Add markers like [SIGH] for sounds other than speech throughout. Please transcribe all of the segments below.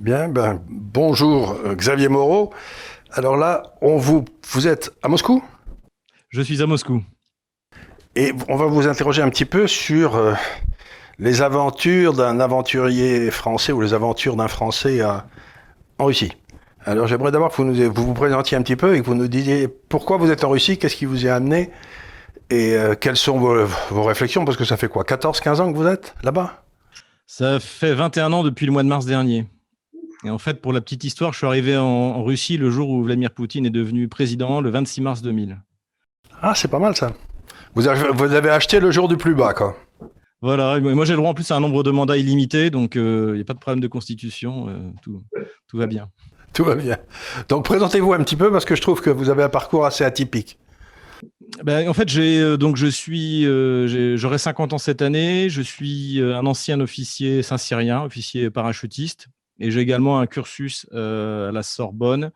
Bien, ben, bonjour euh, Xavier Moreau. Alors là, on vous, vous êtes à Moscou? Je suis à Moscou. Et on va vous interroger un petit peu sur euh, les aventures d'un aventurier français ou les aventures d'un Français en Russie. Alors j'aimerais d'abord que vous, nous, vous vous présentiez un petit peu et que vous nous disiez pourquoi vous êtes en Russie, qu'est-ce qui vous y a amené et euh, quelles sont vos, vos, réflexions, parce que ça fait quoi 14-15 ans que vous êtes là-bas? Ça fait 21 ans depuis le mois de mars dernier. Et en fait, pour la petite histoire, je suis arrivé en, en Russie le jour où Vladimir Poutine est devenu président, le 26 mars 2000. Ah, c'est pas mal ça. Vous avez, vous avez acheté le jour du plus bas, quoi. Voilà, moi j'ai le droit en plus à un nombre de mandats illimité, donc il euh, n'y a pas de problème de constitution, euh, tout, tout va bien. Tout va bien. Donc présentez-vous un petit peu parce que je trouve que vous avez un parcours assez atypique. Ben, en fait, j'ai euh, donc je suis, euh, j'aurai 50 ans cette année. Je suis euh, un ancien officier saint-cyrien, officier parachutiste, et j'ai également un cursus euh, à la Sorbonne.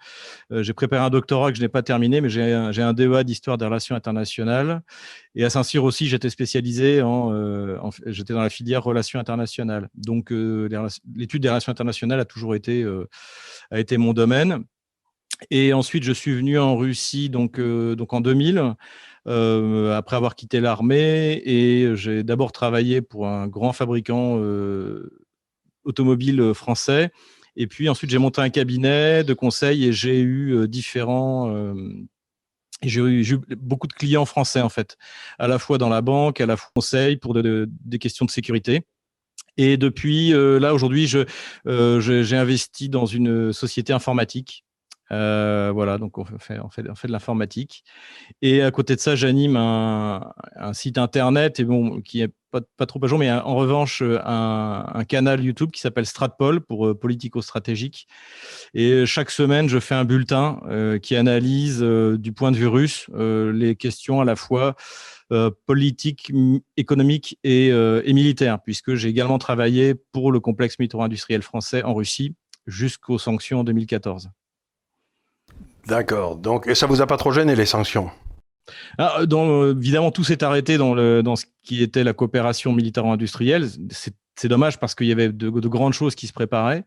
Euh, j'ai préparé un doctorat que je n'ai pas terminé, mais j'ai un, DEA d'histoire des relations internationales. Et à Saint-Cyr aussi, j'étais spécialisé euh, j'étais dans la filière relations internationales. Donc, l'étude des relations internationales a toujours été mon domaine. Et ensuite, je suis venu en Russie donc, en 2000, euh, après avoir quitté l'armée. Et j'ai d'abord travaillé pour un grand fabricant automobile français. Et puis ensuite, j'ai monté un cabinet de conseil et j'ai eu différents. j'ai eu, beaucoup de clients français, en fait, à la fois dans la banque, à la fois conseil pour de, de, des questions de sécurité. Et depuis euh, là, aujourd'hui, euh, j'ai investi dans une société informatique. Euh, voilà, donc on fait, de l'informatique. Et à côté de ça, j'anime un, site internet et bon, qui est pas, trop à jour, mais en revanche, un, canal YouTube qui s'appelle Stratpol pour euh, politico-stratégique. Et chaque semaine, je fais un bulletin euh, qui analyse euh, du point de vue russe les questions à la fois euh, politique, économique et, euh, et militaire, puisque j'ai également travaillé pour le complexe militaro-industriel français en Russie jusqu'aux sanctions en 2014. D'accord. Donc, et ça vous a pas trop gêné les sanctions? Ah, évidemment, tout s'est arrêté dans, ce qui était la coopération militaro-industrielle. C'est dommage parce qu'il y avait de, de, grandes choses qui se préparaient.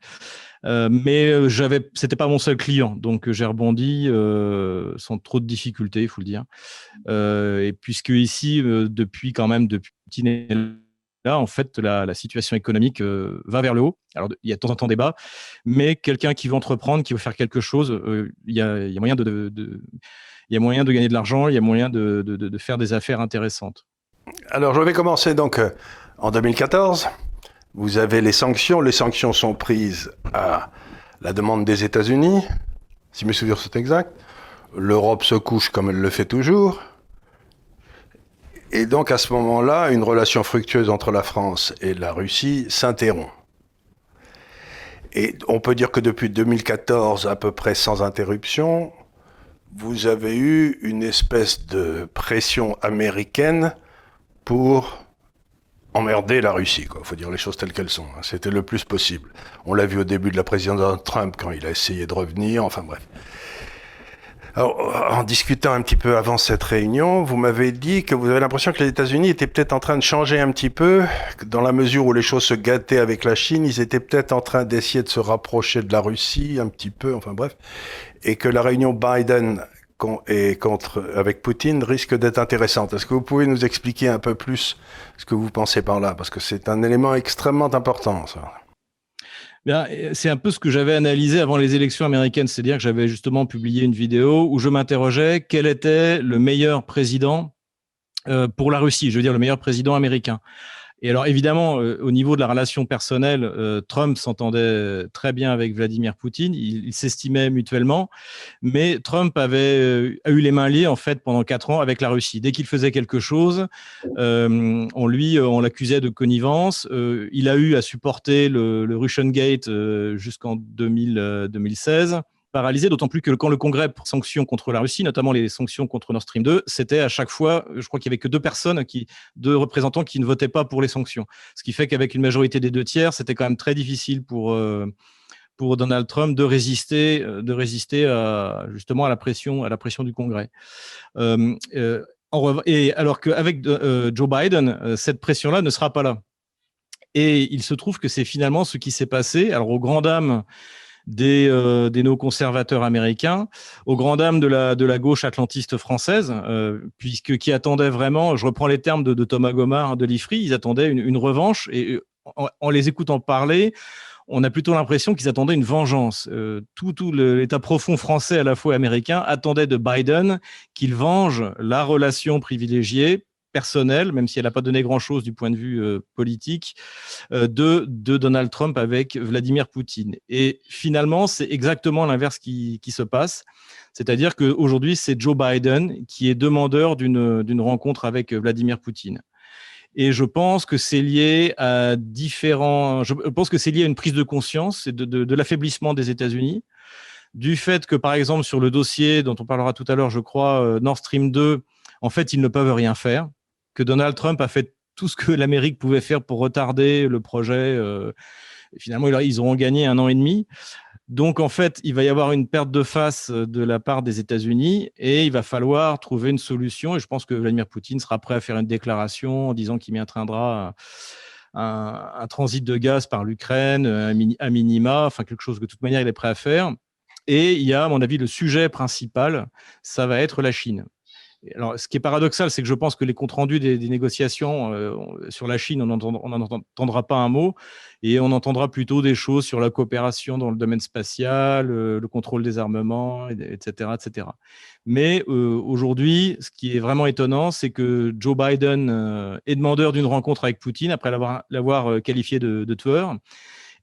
Euh, mais j'avais, c'était pas mon seul client, donc j'ai rebondi euh, sans trop de difficultés, il faut le dire. Euh, et puisque ici, depuis quand même depuis là, en fait, la, situation économique va vers le haut. Alors, il y a de temps en temps débat, mais quelqu'un qui veut entreprendre, qui veut faire quelque chose, il y a, moyen de, gagner de l'argent, il y a moyen de, de, faire des affaires intéressantes. Alors, je vais commencer donc en 2014. Vous avez les sanctions. Les sanctions sont prises à la demande des États-Unis, si mes souvenirs sont exacts. L'Europe se couche comme elle le fait toujours. Et donc à ce moment-là, une relation fructueuse entre la France et la Russie s'interrompt. Et on peut dire que depuis 2014, à peu près sans interruption, vous avez eu une espèce de pression américaine pour emmerder la Russie. Il faut dire les choses telles qu'elles sont. Hein. C'était le plus possible. On l'a vu au début de la présidence de Trump quand il a essayé de revenir. Enfin bref. Alors, en discutant un petit peu avant cette réunion, vous m'avez dit que vous avez l'impression que les États-Unis étaient peut-être en train de changer un petit peu, dans la mesure où les choses se gâtaient avec la Chine, ils étaient peut-être en train d'essayer de se rapprocher de la Russie un petit peu, enfin bref, et que la réunion Biden et contre, avec Poutine risque d'être intéressante. Est-ce que vous pouvez nous expliquer un peu plus ce que vous pensez par là? Parce que c'est un élément extrêmement important, ça. C'est un peu ce que j'avais analysé avant les élections américaines, c'est-à-dire que j'avais justement publié une vidéo où je m'interrogeais quel était le meilleur président euh, pour la Russie, je veux dire le meilleur président américain. Et alors évidemment, euh, au niveau de la relation personnelle, euh, Trump s'entendait très bien avec Vladimir Poutine, ils il s'estimaient mutuellement, mais Trump avait euh, a eu les mains liées en fait pendant quatre ans avec la Russie. Dès qu'il faisait quelque chose, euh, on lui, on l'accusait de connivence. Euh, il a eu à supporter le, le Russian Gate jusqu'en 2016 paralysé, d'autant plus que quand le Congrès pour sanctions contre la Russie, notamment les sanctions contre Nord Stream 2, c'était à chaque fois, je crois qu'il y avait que deux personnes, deux représentants qui ne votaient pas pour les sanctions. Ce qui fait qu'avec une majorité des deux tiers, c'était quand même très difficile pour, euh, pour Donald Trump de résister, euh, de résister à, justement à la pression, à la pression du Congrès. Euh, et alors qu'avec Joe Biden, cette pression-là ne sera pas là. Et il se trouve que c'est finalement ce qui s'est passé. Alors, aux grand dames des, euh, des néoconservateurs américains, aux grand dames de la, de la gauche atlantiste française, euh, puisque qui attendaient vraiment, je reprends les termes de, Thomas Gomard de l'IFRI, ils attendaient une, revanche. Et en, les écoutant parler, on a plutôt l'impression qu'ils attendaient une vengeance. tout, tout l'État profond français à la fois américain attendait de Biden qu'il venge la relation privilégiée personnelle, même si elle n'a pas donné grand-chose du point de vue euh, politique, euh, de, de Donald Trump avec Vladimir Poutine. Et finalement, c'est exactement l'inverse qui, qui se passe. C'est-à-dire qu'aujourd'hui, c'est Joe Biden qui est demandeur d'une rencontre avec Vladimir Poutine. Et je pense que c'est lié à différents. Je pense que c'est lié à une prise de conscience de, de, de l'affaiblissement des États-Unis, du fait que, par exemple, sur le dossier dont on parlera tout à l'heure, je crois, euh, Nord Stream 2, en fait, ils ne peuvent rien faire que Donald Trump a fait tout ce que l'Amérique pouvait faire pour retarder le projet. Euh, finalement, ils auront gagné un an et demi. Donc, en fait, il va y avoir une perte de face de la part des États-Unis et il va falloir trouver une solution. Et je pense que Vladimir Poutine sera prêt à faire une déclaration en disant qu'il maintiendra un, un, transit de gaz par l'Ukraine, à minima, enfin quelque chose de toute manière il est prêt à faire. Et il y a, à mon avis, le sujet principal, ça va être la Chine. Alors, ce qui est paradoxal, c'est que je pense que les comptes rendus des, négociations euh, sur la Chine, on n'en entendra pas un mot, et on entendra plutôt des choses sur la coopération dans le domaine spatial, euh, le contrôle des armements, etc., etc. Mais euh, aujourd'hui, ce qui est vraiment étonnant, c'est que Joe Biden est demandeur d'une rencontre avec Poutine après l'avoir qualifié de, tueur.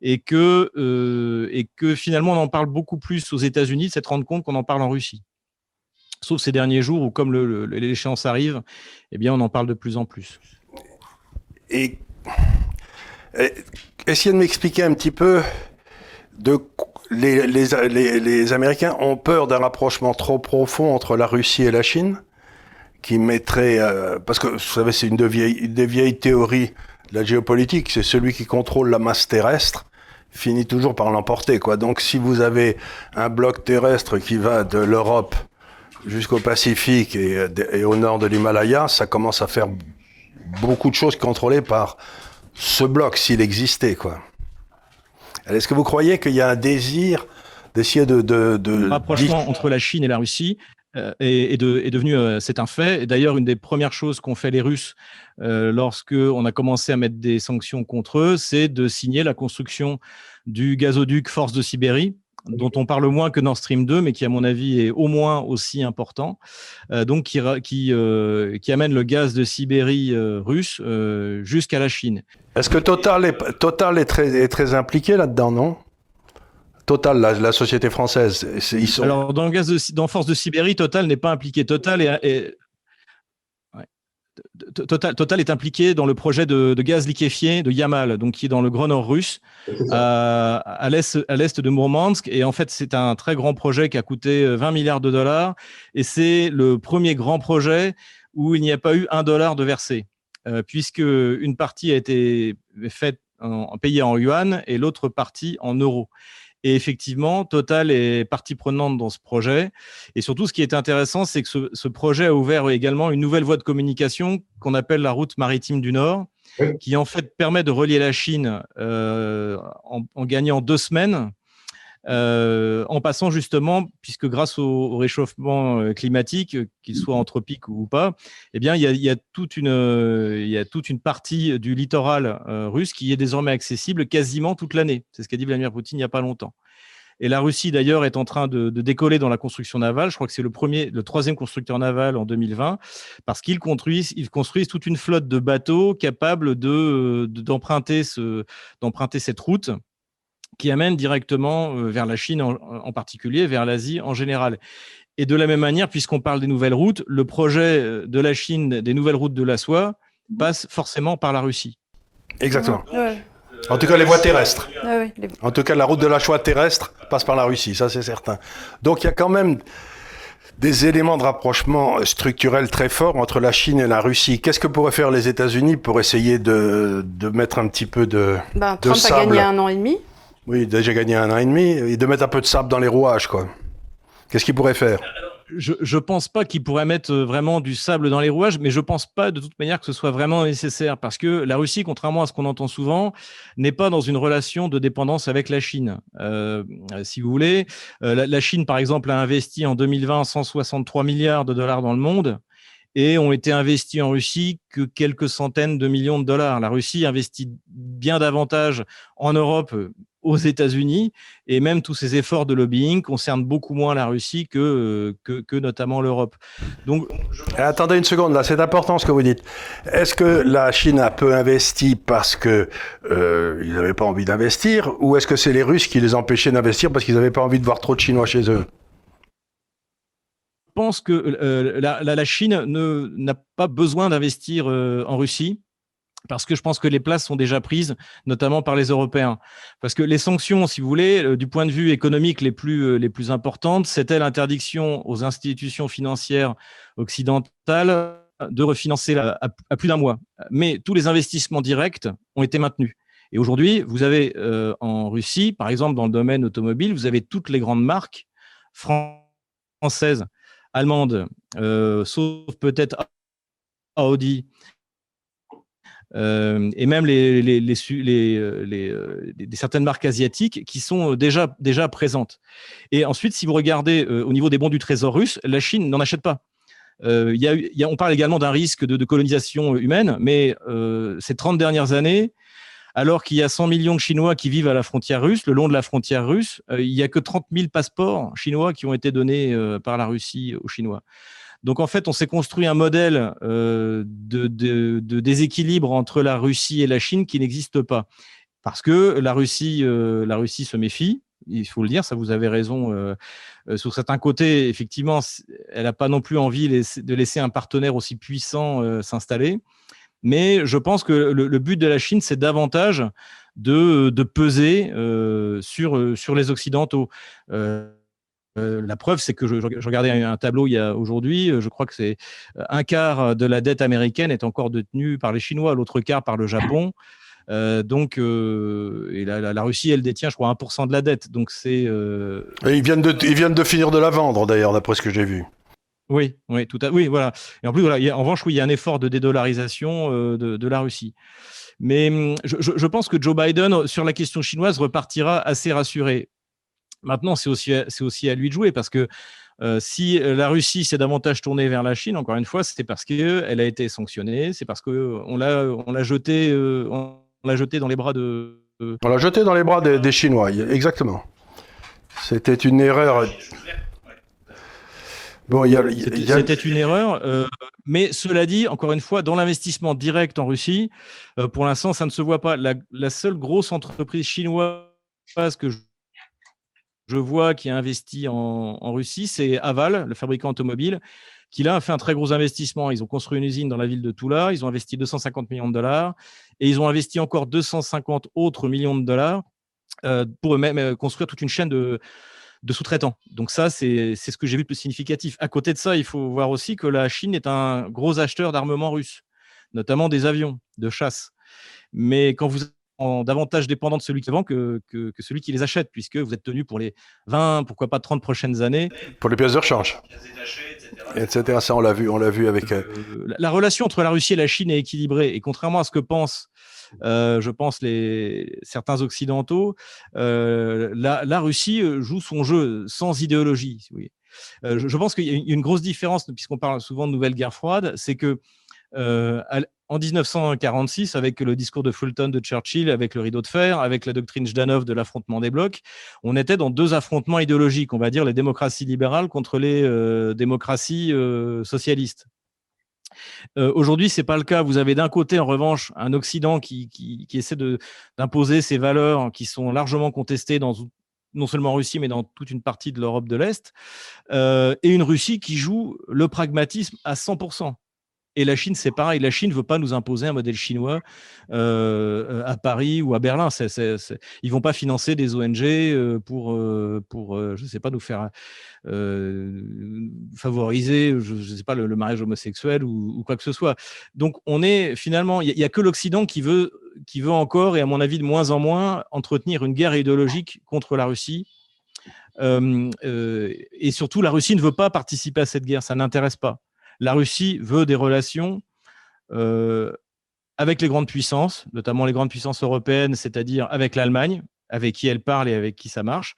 Et que, et que finalement, on en parle beaucoup plus aux États-Unis de s'être rendu compte qu'on en parle en Russie sauf ces derniers jours où, comme l'échéance arrive, eh bien, on en parle de plus en plus. Et, essayez de m'expliquer un petit peu de les, les, Américains ont peur d'un rapprochement trop profond entre la Russie et la Chine, qui mettrait, euh, parce que vous savez, c'est une, une des vieilles théories de la géopolitique, c'est celui qui contrôle la masse terrestre finit toujours par l'emporter, quoi. Donc, si vous avez un bloc terrestre qui va de l'Europe jusqu'au Pacifique et, et, au nord de l'Himalaya, ça commence à faire beaucoup de choses contrôlées par ce bloc, s'il existait, quoi. Est-ce que vous croyez qu'il y a un désir d'essayer de, de, de... Le rapprochement entre la Chine et la Russie euh, est, est, de, est, devenu, euh, c'est un fait. Et d'ailleurs, une des premières choses qu'ont fait les Russes euh, lorsque on a commencé à mettre des sanctions contre eux, c'est de signer la construction du gazoduc Force de Sibérie, dont on parle moins que Nord Stream 2, mais qui, à mon avis, est au moins aussi important, euh, donc qui, qui, euh, qui, amène le gaz de Sibérie euh, russe jusqu'à la Chine. Est-ce que Total est, Total est, très, est très impliqué là-dedans, non? Total, la, société française. Ils sont... Alors, dans, le gaz de, dans Force de Sibérie, Total n'est pas impliqué. Total est, Total, Total, est impliqué dans le projet de, gaz liquéfié de Yamal, donc qui est dans le Grand Nord russe, à, à l'est de Mourmansk. Et en fait, c'est un très grand projet qui a coûté 20 euh, milliards de dollars. Et c'est le premier grand projet où il n'y a pas eu un dollar de versé, euh, puisque une partie a été faite en, payée en yuan et l'autre partie en euros. Et effectivement, Total est partie prenante dans ce projet. Et surtout, ce qui est intéressant, c'est que ce, projet a ouvert également une nouvelle voie de communication qu'on appelle la route maritime du Nord, qui en fait permet de relier la Chine euh, en, gagnant deux semaines euh, en passant justement, puisque grâce au, réchauffement euh, climatique, qu'il soit anthropique ou pas, eh bien, il y a, toute, une, partie du littoral euh, russe qui est désormais accessible quasiment toute l'année. C'est ce qu'a dit Vladimir Poutine il n'y a pas longtemps. Et la Russie, d'ailleurs, est en train de, décoller dans la construction navale. Je crois que c'est le premier, le troisième constructeur naval en 2020, parce qu'ils construisent, ils construisent toute une flotte de bateaux capables d'emprunter cette route qui amène directement euh, vers la Chine en, particulier, vers l'Asie en général. Et de la même manière, puisqu'on parle des nouvelles routes, le projet euh, de la Chine des nouvelles routes de la soie passe forcément par la Russie. Exactement. En tout cas, les voies terrestres. En tout cas, la route de la soie terrestre passe par la Russie, ça c'est certain. Donc il y a quand même des éléments de rapprochement structurel très forts entre la Chine et la Russie. Qu'est-ce que pourraient faire les États-Unis pour essayer de, de, mettre un petit peu de, ben, Trump a gagné un an et demi. Oui, déjà gagné un an et demi, et de mettre un peu de sable dans les rouages, quoi. Qu'est-ce qu'il pourrait faire? Je ne pense pas qu'il pourrait mettre vraiment du sable dans les rouages, mais je ne pense pas de toute manière que ce soit vraiment nécessaire parce que la Russie, contrairement à ce qu'on entend souvent, n'est pas dans une relation de dépendance avec la Chine. Euh, si vous voulez, euh, la, Chine, par exemple, a investi en 2020 163 milliards de dollars dans le monde et ont été investis en Russie que quelques centaines de millions de dollars. La Russie investit bien davantage en Europe, aux États-Unis, et même tous ces efforts de lobbying concernent beaucoup moins la Russie que, que, notamment l'Europe. Donc, attendez une seconde, là, c'est important ce que vous dites. Est-ce que la Chine a peu investi parce que euh, ils n'avaient pas envie d'investir, ou est-ce que c'est les Russes qui les empêchaient d'investir parce qu'ils n'avaient pas envie de voir trop de Chinois chez eux? Je pense que euh, la, la, Chine n'a pas besoin d'investir euh, en Russie parce que je pense que les places sont déjà prises, notamment par les Européens. Parce que les sanctions, si vous voulez, euh, du point de vue économique les plus, euh, les plus importantes, c'était l'interdiction aux institutions financières occidentales de refinancer à, plus d'un mois? Mais tous les investissements directs ont été maintenus. Et aujourd'hui, vous avez euh, en Russie, par exemple dans le domaine automobile, vous avez toutes les grandes marques françaises, allemandes, sauf peut-être Audi, euh, et même les, euh, euh, certaines marques asiatiques qui sont déjà, déjà présentes. Et ensuite, si vous regardez au niveau des bons du trésor russe, la Chine n'en achète pas. On parle également d'un risque de, de, colonisation humaine, mais ces 30 dernières années, alors qu'il y a 100 millions de Chinois qui vivent à la frontière russe, le long de la frontière russe, il n'y a que 30 000 passeports chinois qui ont été donnés par la Russie aux Chinois. Donc en fait, on s'est construit un modèle euh, de, déséquilibre entre la Russie et la Chine qui n'existe pas. Parce que la Russie, euh, se méfie, il faut le dire, ça vous avez raison. Euh, sur certains côtés, effectivement, elle n'a pas non plus envie de laisser un partenaire aussi puissant s'installer. Mais je pense que le, but de la Chine, c'est davantage de, peser sur les Occidentaux. Euh, la preuve, c'est que je, regardais un, tableau il y a aujourd'hui. Euh, je crois que c'est euh, un quart de la dette américaine est encore détenue par les Chinois, l'autre quart par le Japon. donc, et la, Russie, elle détient, je crois, 1% de la dette. Donc, c'est. Ils viennent de, ils viennent de finir de la vendre, d'ailleurs, d'après ce que j'ai vu. Oui, oui, tout à, oui, voilà. Et en plus, voilà, en revanche, oui, il y a un effort de dédollarisation de, la Russie. Mais hum, je, pense que Joe Biden, sur la question chinoise, repartira assez rassuré. Maintenant, c'est aussi, c'est aussi à lui de jouer parce que euh, si la Russie s'est davantage tournée vers la Chine, encore une fois, c'est parce qu'elle a été sanctionnée, c'est parce qu'on l'a, on l'a jeté, euh, jeté dans les bras de. On l'a jeté dans les bras des, Chinois, exactement. C'était une erreur. Bon, il y a, C'était une erreur, euh, mais cela dit, encore une fois, dans l'investissement direct en Russie, pour l'instant, ça ne se voit pas. La, la seule grosse entreprise chinoise que je je vois qui a investi en, Russie, c'est Aval, le fabricant automobile, qui là a fait un très gros investissement. Ils ont construit une usine dans la ville de Toula, ils ont investi 250 millions de dollars et ils ont investi encore 250 autres millions de dollars euh, pour eux-mêmes euh, construire toute une chaîne de, sous-traitants. Donc ça, c'est ce que j'ai vu de plus significatif. À côté de ça, il faut voir aussi que la Chine est un gros acheteur d'armement russe, notamment des avions de chasse. Mais quand vous davantage dépendant de celui qui vend que, que, celui qui les achète, puisque vous êtes tenu pour les 20, pourquoi pas 30 prochaines années. Pour les pièces de rechange. Etc. Ça, on l'a vu, on l'a vu avec. Euh, euh, la, relation entre la Russie et la Chine est équilibrée. Et contrairement à ce que pensent, euh, je pense, les, certains occidentaux, la, la, Russie joue son jeu sans idéologie. Si je, je, pense qu'il y a une grosse différence, puisqu'on parle souvent de nouvelle guerre froide, c'est que en 1946, avec le discours de Fulton de Churchill, avec le rideau de fer, avec la doctrine Jdanov de l'affrontement des blocs, on était dans deux affrontements idéologiques, on va dire les démocraties libérales contre les euh, démocraties euh, socialistes. Euh, Aujourd'hui, c'est pas le cas. Vous avez d'un côté, en revanche, un Occident qui, essaie d'imposer ses valeurs qui sont largement contestées dans non seulement en Russie, mais dans toute une partie de l'Europe de l'Est, euh, et une Russie qui joue le pragmatisme à 100%. Et la Chine, c'est pareil. La Chine ne veut pas nous imposer un modèle chinois euh, à Paris ou à Berlin. Ils ne vont pas financer des ONG euh, pour, euh, pour je ne sais pas, nous faire favoriser, je sais pas, le, mariage homosexuel ou, quoi que ce soit. Donc, on est finalement, il n'y a, que l'Occident qui veut, qui veut encore, et à mon avis de moins en moins, entretenir une guerre idéologique contre la Russie et surtout, la Russie ne veut pas participer à cette guerre, ça n'intéresse pas. La Russie veut des relations avec les grandes puissances, notamment les grandes puissances européennes, c'est-à-dire avec l'Allemagne, avec qui elle parle et avec qui ça marche,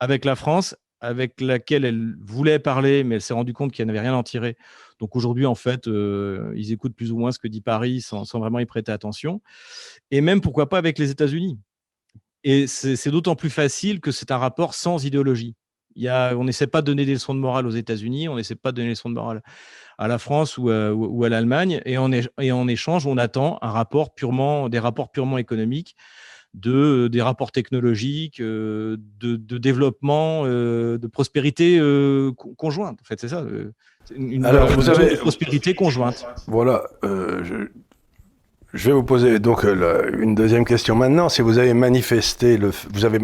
avec la France, avec laquelle elle voulait parler, mais elle s'est rendue compte qu'elle n'avait rien en tirer. Donc aujourd'hui, en fait, euh, ils écoutent plus ou moins ce que dit Paris sans, vraiment y prêter attention. Et même, pourquoi pas, avec les États-Unis. Et c'est d'autant plus facile que c'est un rapport sans idéologie. Il y a, on n'essaie pas de donner des leçons de morale aux États-Unis, on n'essaie pas de donner des leçons de morale à la France ou à, ou à l'Allemagne. Et, et en échange, on attend un rapport purement, des rapports purement économiques de, des rapports technologiques, euh, de, développement, euh, de prospérité euh, conjointe. En fait, c'est ça. Une, Alors, vous avez... prospérité conjointe. Voilà. Je, je, vais vous poser donc une deuxième question maintenant. Si vous avez manifesté, le, vous, avez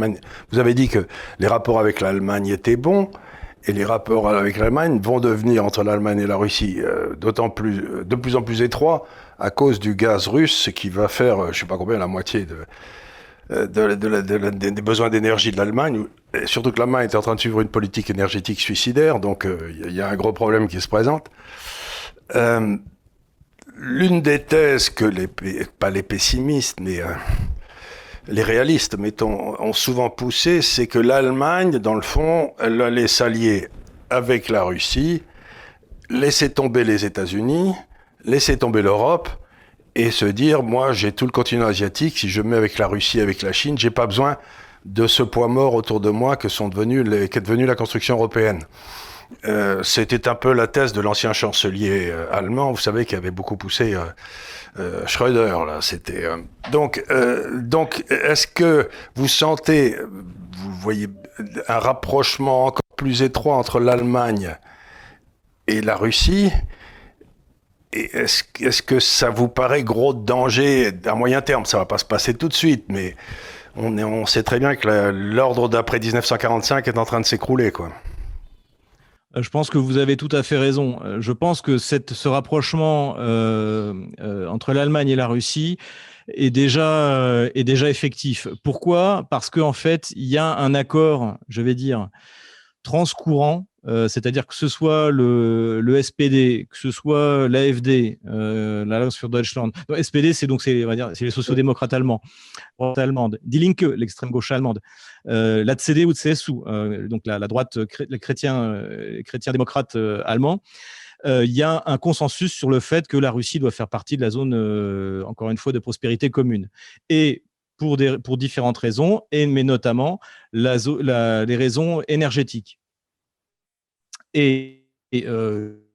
vous avez dit que les rapports avec l'Allemagne étaient bons et les rapports avec l'Allemagne vont devenir entre l'Allemagne et la Russie d'autant plus, de plus en plus étroits à cause du gaz russe, qui va faire, je sais pas combien, la moitié de, euh, de, des besoins d'énergie de l'Allemagne, surtout que l'Allemagne est en train de suivre une politique énergétique suicidaire, donc il euh, y a un gros problème qui se présente. Euh, l'une des thèses que les, pas les pessimistes, mais les réalistes, mettons, ont souvent poussé, c'est que l'Allemagne, dans le fond, elle allait s'allier avec la Russie, laisser tomber les États-Unis, laisser tomber l'Europe, et se dire, moi, j'ai tout le continent asiatique, si je mets avec la Russie, avec la Chine, j'ai pas besoin de ce poids mort autour de moi que sont devenus les, qu'est devenue la construction européenne. Euh, c'était un peu la thèse de l'ancien chancelier euh, allemand, vous savez, qui avait beaucoup poussé euh, Schröder. Là, c'était donc donc est-ce que vous sentez, vous voyez un rapprochement encore plus étroit entre l'Allemagne et la Russie? Est-ce que ça vous paraît gros danger à moyen terme? Ça va pas se passer tout de suite, mais on, on sait très bien que l'ordre d'après 1945 est en train de s'écrouler, quoi. Euh, je pense que vous avez tout à fait raison. Euh, je pense que ce rapprochement euh, entre l'Allemagne et la Russie est déjà effectif. Pourquoi? Parce qu'en fait, il y a un accord, je vais dire, transcourant euh, c'est-à-dire que ce soit le, SPD, que ce soit l'AFD, euh, l'Alliance für Deutschland. SPD, c'est donc c'est les sociodémocrates allemands, allemande, Die Linke, l'extrême gauche allemande, euh, la CDU ou CSU, euh, donc la, droite euh, chrétien démocrate allemand. Il y a un consensus sur le fait que la Russie doit faire partie de la zone, encore une fois, de prospérité commune. Et pour, différentes raisons, et, mais notamment les raisons énergétiques. Euh,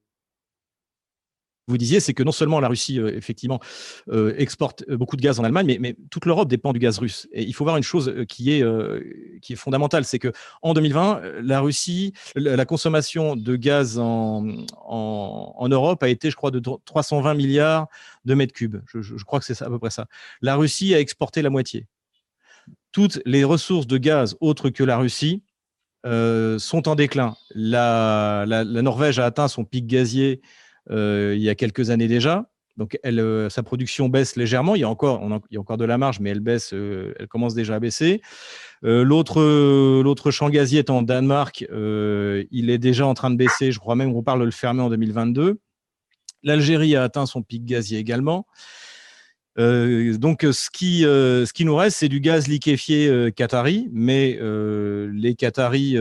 vous disiez, c'est que non seulement la Russie, euh, effectivement, euh, exporte beaucoup de gaz en Allemagne, mais, toute l'Europe dépend du gaz russe. Et il faut voir une chose qui est, qui est fondamentale, c'est que en 2020, la Russie, la, consommation de gaz en, en, Europe a été, je crois, de 320 milliards de mètres cubes. Je, crois que c'est à peu près ça. La Russie a exporté la moitié. Toutes les ressources de gaz autres que la Russie euh, sont en déclin. La, Norvège a atteint son pic gazier euh, il y a quelques années déjà. Euh, sa production baisse légèrement. Il y, a encore, de la marge, mais elle elle commence déjà à baisser. l'autre, l'autre champ gazier est en Danemark. il est déjà en train de baisser. Je crois même qu'on parle de le fermer en 2022. L'Algérie a atteint son pic gazier également. Euh, donc, ce qui, euh, ce qui nous reste, c'est du gaz liquéfié euh, qatari, mais les Qataris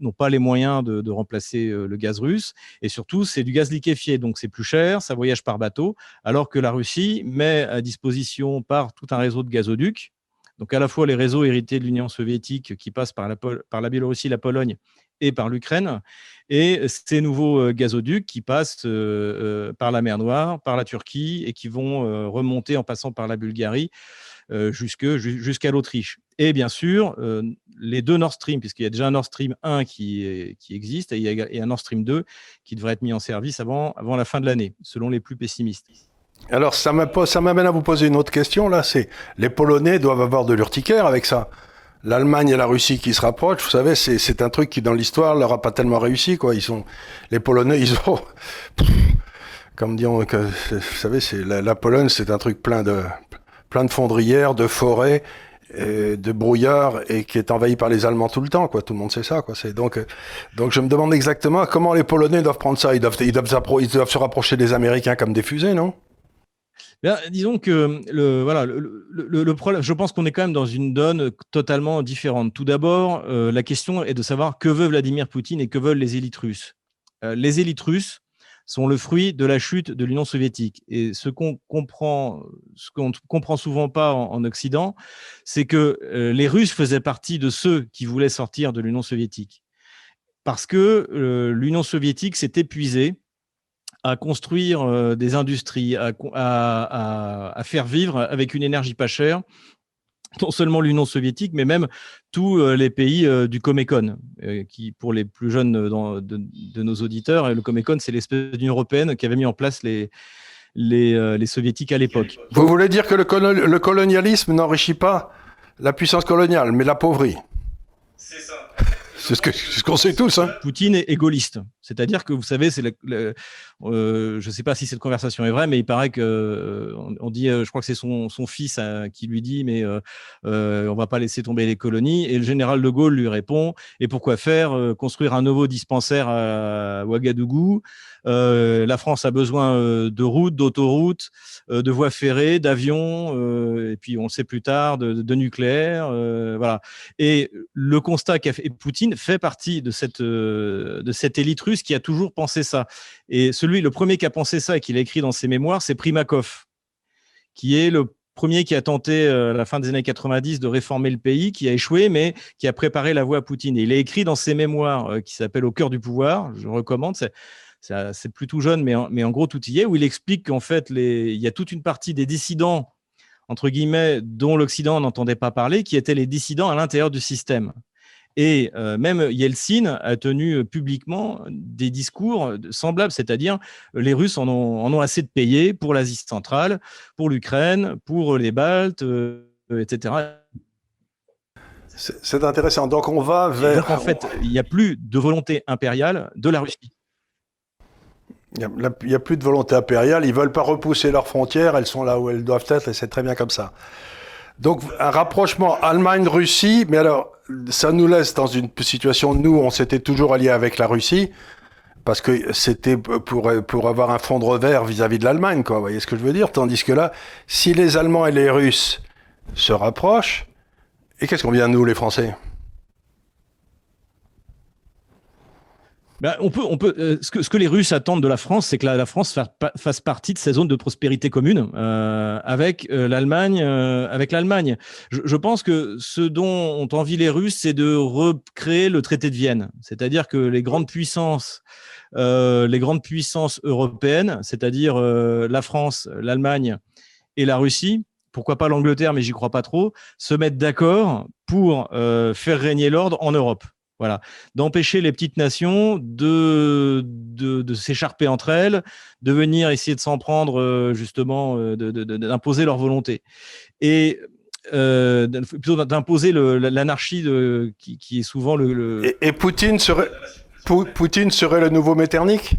n'ont pas les moyens de, de remplacer le gaz russe. Et surtout, c'est du gaz liquéfié, donc c'est plus cher, ça voyage par bateau, alors que la Russie met à disposition par tout un réseau de gazoducs, donc à la fois les réseaux hérités de l'Union soviétique qui passent par la, par la Biélorussie, la Pologne et par l'Ukraine, et ces nouveaux euh, gazoducs qui passent euh, euh, par la mer Noire, par la Turquie et qui vont remonter en passant par la Bulgarie jusqu'à l'Autriche. Et bien sûr, les deux Nord Stream, puisqu'il y a déjà un Nord Stream 1 qui, qui existe et un Nord Stream 2 qui devrait être mis en service avant, avant la fin de l'année, selon les plus pessimistes. Alors, ça m'amène à vous poser une autre question, là, c'est les Polonais doivent avoir de l'urticaire avec ça l'Allemagne et la Russie qui se rapprochent, vous savez, c'est un truc qui dans l'histoire leur a pas tellement réussi, quoi. Ils sont, les Polonais, ils ont, [LAUGHS] comme disons, que, vous savez, c'est la, Pologne, c'est un truc plein de, plein de fondrières, de forêts, de brouillard et qui est envahi par les Allemands tout le temps, quoi. Tout le monde sait ça, quoi. C'est donc, donc je me demande exactement comment les Polonais doivent prendre ça. Ils doivent, ils doivent, ils doivent se rapprocher des Américains comme des fusées, non? Disons que problème, je pense qu'on est quand même dans une donne totalement différente. Tout d'abord, euh, la question est de savoir que veut Vladimir Poutine et que veulent les élites russes. Euh, les élites russes sont le fruit de la chute de l'Union soviétique. Et ce qu'on comprend, ce qu'on comprend souvent pas en, Occident, c'est que euh, les Russes faisaient partie de ceux qui voulaient sortir de l'Union soviétique. Parce que l'Union soviétique s'est épuisée à construire euh, des industries, à, à, faire vivre avec une énergie pas chère, non seulement l'Union soviétique, mais même tous euh, les pays euh, du Comecon, qui, pour les plus jeunes de, nos auditeurs, le Comecon, c'est l'espèce d'Union européenne qui avait mis en place les, les, les soviétiques à l'époque. Vous voulez dire que le, le colonialisme n'enrichit pas la puissance coloniale, mais l'appauvrit C'est ça. C'est ce qu'on sait tous. Hein. Poutine est gaulliste. C'est-à-dire que vous savez, euh, je ne sais pas si cette conversation est vraie, mais il paraît que euh, dit, euh, je crois que c'est son, fils qui lui dit, mais on va pas laisser tomber les colonies. Et le général de Gaulle lui répond, et pourquoi faire Construire un nouveau dispensaire à Ouagadougou? La France a besoin de routes, d'autoroutes, de voies ferrées, d'avions, et puis on le sait plus tard, de, de nucléaire, voilà. Et le constat qu'a fait Poutine fait partie de cette élite russe qui a toujours pensé ça. Et celui, le premier qui a pensé ça et qui l'a écrit dans ses mémoires, c'est Primakov, qui est le premier qui a tenté euh, à la fin des années 90 de réformer le pays, qui a échoué, mais qui a préparé la voie à Poutine. Et il a écrit dans ses mémoires, euh, qui s'appelle Au cœur du pouvoir, je recommande, c'est plutôt jeune, mais en, gros, tout y est, où il explique qu'en fait, il y a toute une partie des dissidents, entre guillemets, dont l'Occident n'entendait pas parler, qui étaient les dissidents à l'intérieur du système. Et euh, même Yeltsin a tenu euh, publiquement des discours semblables, c'est-à-dire les Russes en ont, assez de payer pour l'Asie centrale, pour l'Ukraine, pour les Baltes, euh, etc. C'est intéressant. Donc on va vers. en fait, il n'y a plus de volonté impériale de la Russie. Il n'y a, plus de volonté impériale. Ils ne veulent pas repousser leurs frontières. Elles sont là où elles doivent être et c'est très bien comme ça. Donc un rapprochement Allemagne-Russie, mais alors ça nous laisse dans une situation, nous on s'était toujours alliés avec la Russie, parce que c'était pour, pour avoir un fond de revers vis-à-vis de l'Allemagne, quoi, vous voyez ce que je veux dire? Tandis que là, si les Allemands et les Russes se rapprochent, et qu'est-ce qu'on vient nous les Français? Ben, on peut, on peut, euh, ce, que, ce que les Russes attendent de la France, c'est que la, France fasse, partie de ces zones de prospérité commune euh, avec euh, l'Allemagne. avec l'Allemagne, je, je, pense que ce dont ont envie les Russes, c'est de recréer le traité de Vienne, c'est-à-dire que les grandes puissances, les grandes puissances européennes, c'est-à-dire la France, l'Allemagne et la Russie, pourquoi pas l'Angleterre, mais j'y crois pas trop, se mettent d'accord pour faire régner l'ordre en Europe. Voilà, d'empêcher les petites nations de, de, s'écharper entre elles, de venir essayer de s'en prendre euh, justement, euh, d'imposer leur volonté. Et euh, plutôt d'imposer l'anarchie qui, qui, est souvent le. Et, Poutine serait Poutine serait le nouveau Metternich?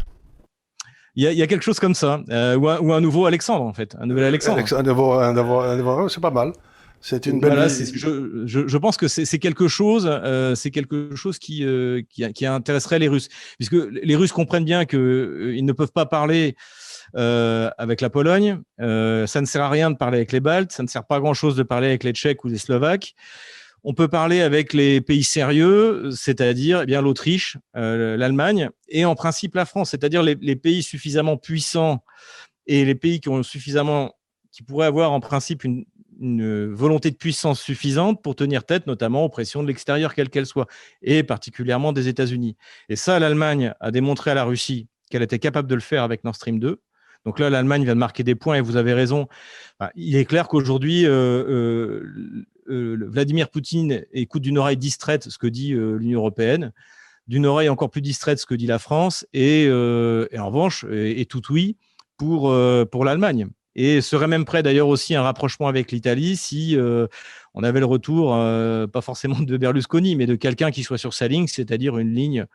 Il y, a, quelque chose comme ça, ou, un, nouveau Alexandre en fait, un nouvel Alexandre. c'est pas mal. C'est une belle. je, je, je, pense que c'est quelque chose, euh, c'est quelque chose qui, euh, qui, qui, intéresserait les Russes, puisque les Russes comprennent bien qu'ils euh, ils ne peuvent pas parler euh, avec la Pologne. Euh, ça ne sert à rien de parler avec les Baltes. Ça ne sert pas à grand chose de parler avec les Tchèques ou les Slovaques. On peut parler avec les pays sérieux, c'est-à-dire eh bien l'Autriche, l'Allemagne et en principe la France, c'est-à-dire les, les pays suffisamment puissants et les pays qui ont suffisamment qui pourraient avoir en principe une, une volonté de puissance suffisante pour tenir tête notamment aux pressions de l'extérieur, quelles qu'elles soient, et particulièrement des États-Unis. Et ça, l'Allemagne a démontré à la Russie qu'elle était capable de le faire avec Nord Stream 2. Donc là, l'Allemagne vient de marquer des points et vous avez raison. il est clair qu'aujourd'hui, euh, euh, euh, Vladimir Poutine écoute d'une oreille distraite ce que dit l'Union européenne, d'une oreille encore plus distraite ce que dit la France, et, en revanche, et, tout oui pour, pour l'Allemagne et serait même prêt d'ailleurs aussi un rapprochement avec l'Italie si euh, on avait le retour, euh, pas forcément de Berlusconi, mais de quelqu'un qui soit sur sa ligne, c'est-à-dire une ligne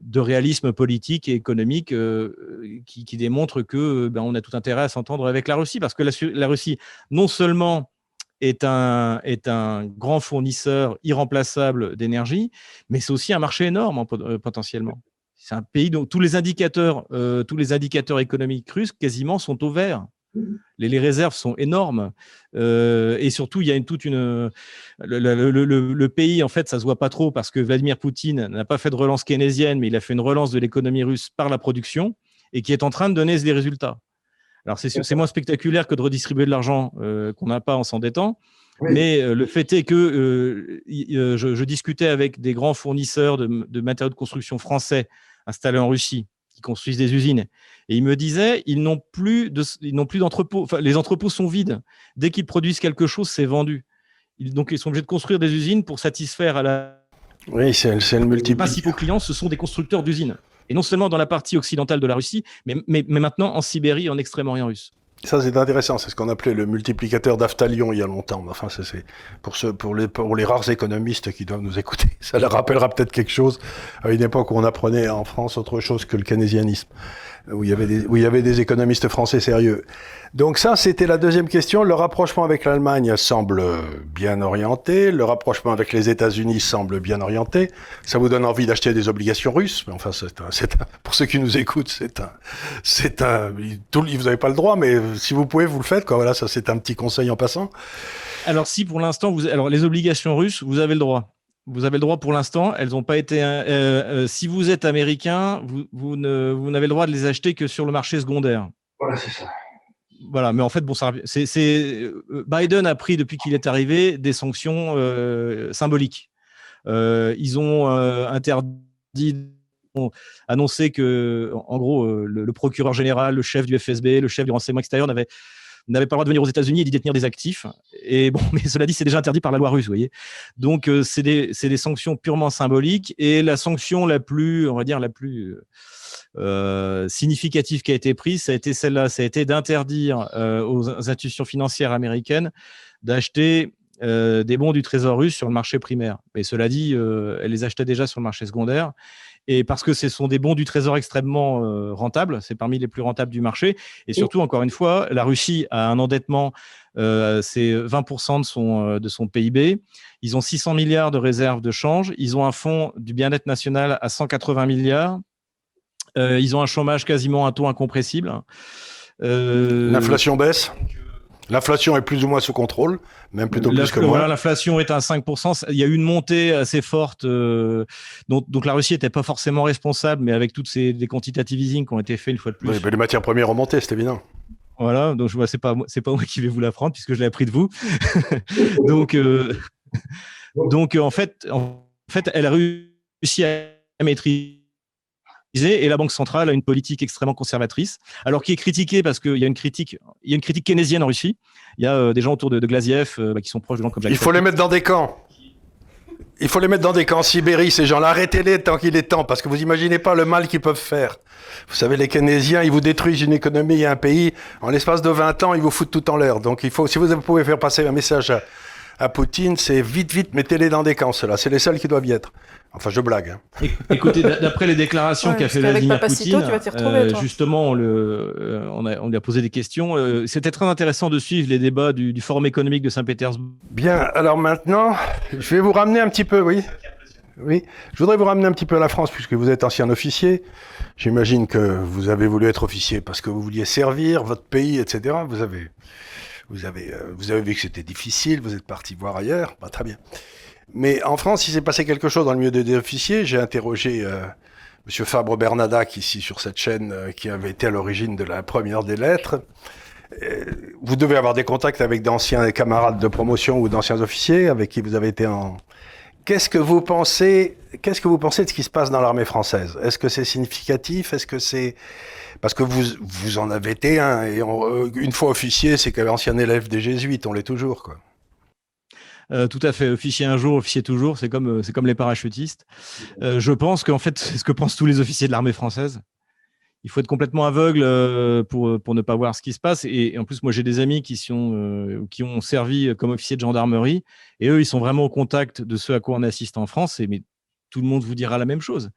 de réalisme politique et économique euh, qui, démontre que ben, on a tout intérêt à s'entendre avec la Russie, parce que la, Russie, non seulement est un, est un grand fournisseur irremplaçable d'énergie, mais c'est aussi un marché énorme potentiellement. C'est un pays dont tous les indicateurs, tous les indicateurs économiques russes quasiment sont au vert. Les, les réserves sont énormes euh, et surtout il y a une, toute une le, le, le, pays en fait ça se voit pas trop parce que Vladimir Poutine n'a pas fait de relance keynésienne mais il a fait une relance de l'économie russe par la production et qui est en train de donner des résultats. Alors, c'est moins spectaculaire que de redistribuer de l'argent euh, qu'on n'a pas en s'endettant. Mais euh, le fait est que euh, je, discutais avec des grands fournisseurs de, matériaux de construction français installés en Russie qui construisent des usines. Et ils me disaient, ils n'ont plus d'entrepôts. les entrepôts sont vides. Dès qu'ils produisent quelque chose, c'est vendu. donc, ils sont obligés de construire des usines pour satisfaire à la. Oui, c'est le multiple. Les principaux clients, ce sont des constructeurs d'usines et non seulement dans la partie occidentale de la Russie, mais, mais, maintenant en Sibérie et en Extrême-Orient russe. Ça, c'est intéressant. C'est ce qu'on appelait le multiplicateur d'Aftalion il y a longtemps. Enfin, c'est pour, ce, pour, les, pour les rares économistes qui doivent nous écouter. [LAUGHS] Ça leur rappellera peut-être quelque chose à une époque où on apprenait en France autre chose que le keynésianisme où il y avait des, économistes français sérieux. Donc ça, c'était la deuxième question. Le rapprochement avec l'Allemagne semble bien orienté. Le rapprochement avec les États-Unis semble bien orienté. Ça vous donne envie d'acheter des obligations russes? Enfin, c'est pour ceux qui nous écoutent, c'est un, c'est un, tout, vous n'avez pas le droit, mais si vous pouvez, vous le faites. Voilà, ça c'est un petit conseil en passant. Alors si pour l'instant, vous, alors les obligations russes, vous avez le droit. Vous avez le droit pour l'instant. Elles n'ont pas été. Euh, euh, si vous êtes américain, vous, vous n'avez le droit de les acheter que sur le marché secondaire. Voilà, c'est ça. Voilà, mais en fait, bon, c'est, euh, Biden a pris depuis qu'il est arrivé des sanctions symboliques. ils ont interdit, ont annoncé que, en gros, le, le, procureur général, le chef du FSB, le chef du renseignement extérieur n'avait n'avait pas le droit de venir aux États-Unis et d'y détenir des actifs. Et bon, [LAUGHS] mais cela dit, c'est déjà interdit par la loi russe, vous voyez. Donc, euh, c'est des, des, sanctions purement symboliques. Et la sanction la plus, on va dire, la plus euh, significative qui a été prise, ça a été celle-là, ça a été d'interdire euh, aux institutions financières américaines d'acheter des bons du Trésor russe sur le marché primaire. Mais cela dit, elles les achetaient déjà sur le marché secondaire et parce que ce sont des bons du trésor extrêmement euh, rentables, c'est parmi les plus rentables du marché. Et surtout, encore une fois, la Russie a un endettement, euh, c'est 20% de son, euh, de son PIB. Ils ont 600 milliards de réserves de change. Ils ont un fonds du bien-être national à 180 milliards. ils ont un chômage quasiment un taux incompressible. L'inflation baisse L'inflation est plus ou moins sous contrôle, même plutôt plus que moins. Voilà, l'inflation est à 5%. Il y a eu une montée assez forte. Euh, donc, donc, la Russie n'était pas forcément responsable, mais avec toutes ces des quantitative easing qui ont été faits une fois de plus. Oui, mais les matières premières ont monté, c'est évident. Voilà, donc je vois, c'est pas c'est pas moi qui vais vous l'apprendre puisque je l'ai appris de vous. [LAUGHS] donc euh, donc en fait en fait elle a réussi à maîtriser et la Banque centrale a une politique extrêmement conservatrice, alors qui est critiquée parce qu'il y a une critique, il y a une critique keynésienne en Russie. Il y a euh, des gens autour de, de Glaziev euh, bah, qui sont proches de gens comme Il faut les mettre dans des camps. Il faut les mettre dans des camps en Sibérie, ces gens-là. Arrêtez-les tant qu'il est temps, parce que vous imaginez pas le mal qu'ils peuvent faire. Vous savez, les Keynésiens, ils vous détruisent une économie et un pays. En l'espace de 20 ans, ils vous foutent tout en l'air. Donc, il faut, si vous pouvez faire passer un message à, à Poutine, c'est vite, vite, mettez-les dans des camps, ceux-là. C'est les seuls qui doivent y être. Enfin, je blague. Hein. Écoutez, d'après les déclarations qu'a fait Vladimir Poutine, euh, justement, on, le, euh, on, a, on, lui a posé des questions. Euh, c'était très intéressant de suivre les débats du, du Forum économique de Saint-Pétersbourg. Bien, alors maintenant, je vais vous ramener un petit peu, oui. Oui, je voudrais vous ramener un petit peu à la France puisque vous êtes ancien officier. J'imagine que vous avez voulu être officier parce que vous vouliez servir votre pays, etc. Vous avez vous avez, euh, vous avez vu que c'était difficile, vous êtes parti voir ailleurs, bah, très bien. Mais en France, il s'est passé quelque chose dans le milieu des officiers. J'ai interrogé euh, Monsieur Fabre Bernadac ici sur cette chaîne euh, qui avait été à l'origine de la première des lettres. Euh, vous devez avoir des contacts avec d'anciens camarades de promotion ou d'anciens officiers avec qui vous avez été en. Qu'est-ce que vous pensez Qu'est-ce que vous pensez de ce qui se passe dans l'armée française? Est-ce que c'est significatif? Est-ce que c'est parce que vous, vous en avez été un, et euh, une fois officier, c'est qu'ancien élève des jésuites, on l'est toujours, quoi. Euh, tout à fait, officier un jour, officier toujours, c'est comme, euh, c'est comme les parachutistes. je pense qu'en fait, c'est ce que pensent tous les officiers de l'armée française. Il faut être complètement aveugle pour, pour ne pas voir ce qui se passe. Et, en plus, moi, j'ai des amis qui, sont, qui ont servi comme officiers de gendarmerie, et eux, ils sont vraiment au contact de ce à quoi on assiste en France. Et, mais tout le monde vous dira la même chose.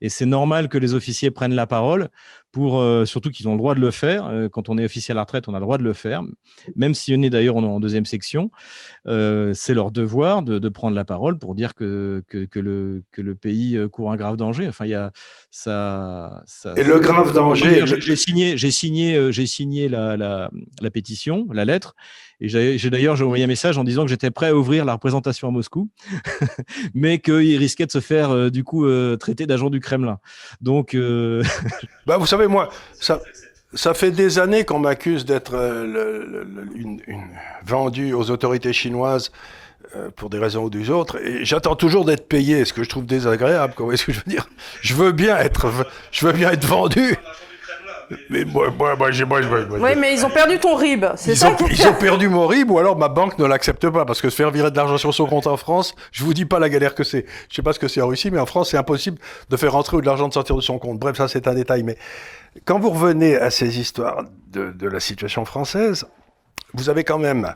Et c'est normal que les officiers prennent la parole pour euh, surtout qu'ils ont le droit de le faire. Euh, quand on est officier à la retraite, on a le droit de le faire, même si on est d'ailleurs en, deuxième section. Euh, c'est leur devoir de, prendre la parole pour dire que, que, le, que le pays court un grave danger. Enfin, il y a ça. Et le grave danger. J'ai signé, j'ai signé, j'ai signé la, la, la pétition, la lettre, et j'ai d'ailleurs envoyé un message en disant que j'étais prêt à ouvrir la représentation à Moscou, [LAUGHS] mais qu'il risquait de se faire euh, du coup euh, traiter d'agent du Kremlin. Donc, euh, bah, vous savez, moi, ça, fait des années qu'on m'accuse d'être une, vendu aux autorités chinoises pour des raisons ou des autres, et j'attends toujours d'être payé, ce que je trouve désagréable. Vous ce que je veux dire Je veux bien être, je veux bien être vendu. Mais moi, moi, moi, moi, Oui, mais ils ont perdu ton RIB, c'est ça Ils ont perdu mon RIB ou alors ma banque ne l'accepte pas parce que se faire virer de l'argent sur son compte en France, je vous dis pas la galère que c'est. Je sais pas ce que c'est en Russie, mais en France, c'est impossible de faire rentrer ou de l'argent de sortir de son compte. Bref, ça, c'est un détail. Mais quand vous revenez à ces histoires de, de la situation française, vous avez quand même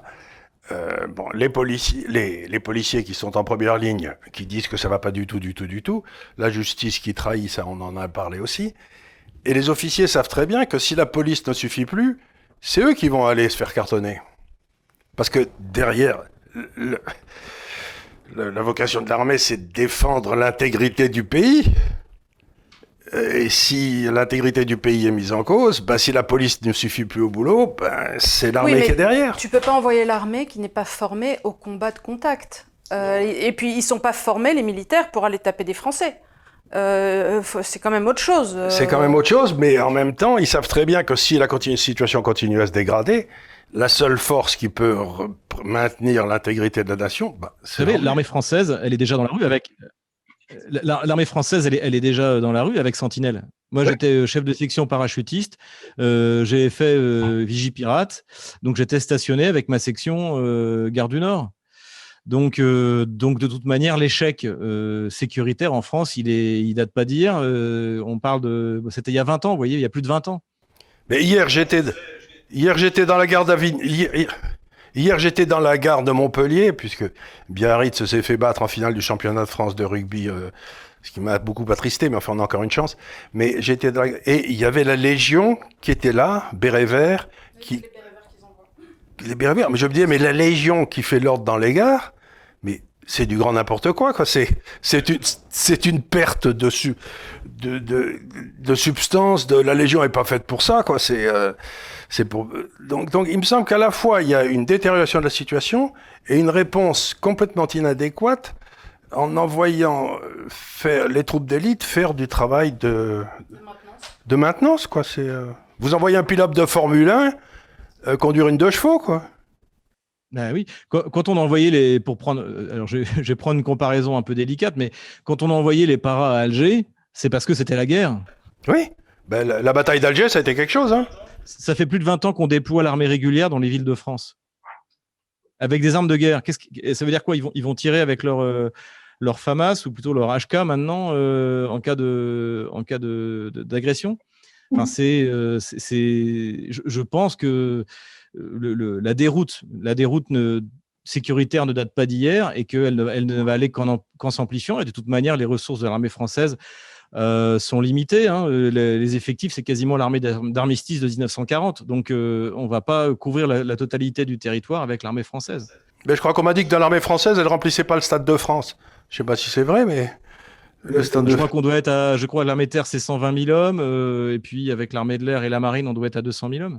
euh, bon, les policiers, les, les, policiers qui sont en première ligne, qui disent que ça va pas du tout, du tout, du tout. La justice qui trahit, ça, on en a parlé aussi. Et les officiers savent très bien que si la police ne suffit plus, c'est eux qui vont aller se faire cartonner. Parce que derrière, la vocation de l'armée, c'est de défendre l'intégrité du pays. Et si l'intégrité du pays est mise en cause, ben si la police ne suffit plus au boulot, ben c'est l'armée qui est derrière. Tu peux pas envoyer l'armée qui n'est pas formée au combat de contact. Euh, et puis ils sont pas formés les militaires pour aller taper des Français. Euh, c'est quand même autre chose. Euh. C'est quand même autre chose, mais en même temps, ils savent très bien que si la situation continue à se dégrader, la seule force qui peut maintenir l'intégrité de la nation, bah, Vous savez, l'armée française, elle est déjà dans la rue avec. L'armée française, elle est, elle est, déjà dans la rue avec Sentinelle. Moi, j'étais euh, chef de section parachutiste. j'ai fait Vigipirate. Donc, j'étais stationné avec ma section Gare du Nord. Donc, euh, donc de toute manière, l'échec euh, sécuritaire en France, il est, il date pas d'hier. Euh, on parle de, c'était il y a 20 ans, vous voyez, il y a plus de 20 ans. Mais hier, j'étais, hier, j'étais dans la gare d'Avignon. Hier, j'étais dans la gare de Montpellier, puisque Biarritz s'est fait battre en finale du championnat de France de rugby, ce qui m'a beaucoup attristé, mais enfin, on a encore une chance. Mais j'étais dans et il y avait la Légion qui était là, béret vert, qui les béret verts. Mais je me disais, mais la Légion qui fait l'ordre dans les gares, c'est du grand n'importe quoi, quoi. C'est, c'est une, c'est une perte de, su, de, de, de, substance. De, la Légion est pas faite pour ça, quoi. C'est, euh, c'est pour, donc, donc, il me semble qu'à la fois, il y a une détérioration de la situation et une réponse complètement inadéquate en envoyant euh, faire les troupes d'élite faire du travail de, de maintenance, quoi. C'est, euh, vous envoyez un pilote de Formule 1 conduire une deux chevaux, quoi. Ben oui, quand, on envoyait les, pour prendre, euh, alors [LAUGHS] je, vais prendre une comparaison un peu délicate, mais quand on envoyait les paras à Alger, c'est parce que c'était la guerre. Oui, ben, la, bataille d'Alger, ça a été quelque chose. Hein. Ça fait plus de 20 ans qu'on déploie l'armée régulière dans les villes de France. Avec des armes de guerre. Qu'est-ce ça veut dire quoi? Ils vont, ils vont tirer avec leur, euh, leur FAMAS ou plutôt leur HK maintenant euh, en cas de, en cas de, d'agression? Enfin, c'est, c'est, je, pense que la déroute, la déroute sécuritaire ne date pas d'hier et qu'elle ne, elle ne va aller qu'en, s'amplifiant. Et de toute manière, les ressources de l'armée française euh, sont limitées. Hein. Les, effectifs, c'est quasiment l'armée d'armistice de 1940. Donc, euh, on ne va pas couvrir la, totalité du territoire avec l'armée française. Mais je crois qu'on m'a dit que dans l'armée française, elle ne remplissait pas le Stade de France. Je ne sais pas si c'est vrai, mais... Le stade je crois qu'on doit être à, je crois, l'armée de terre, c'est 120 000 hommes, euh, et puis avec l'armée de l'air et la marine, on doit être à 200 000 hommes.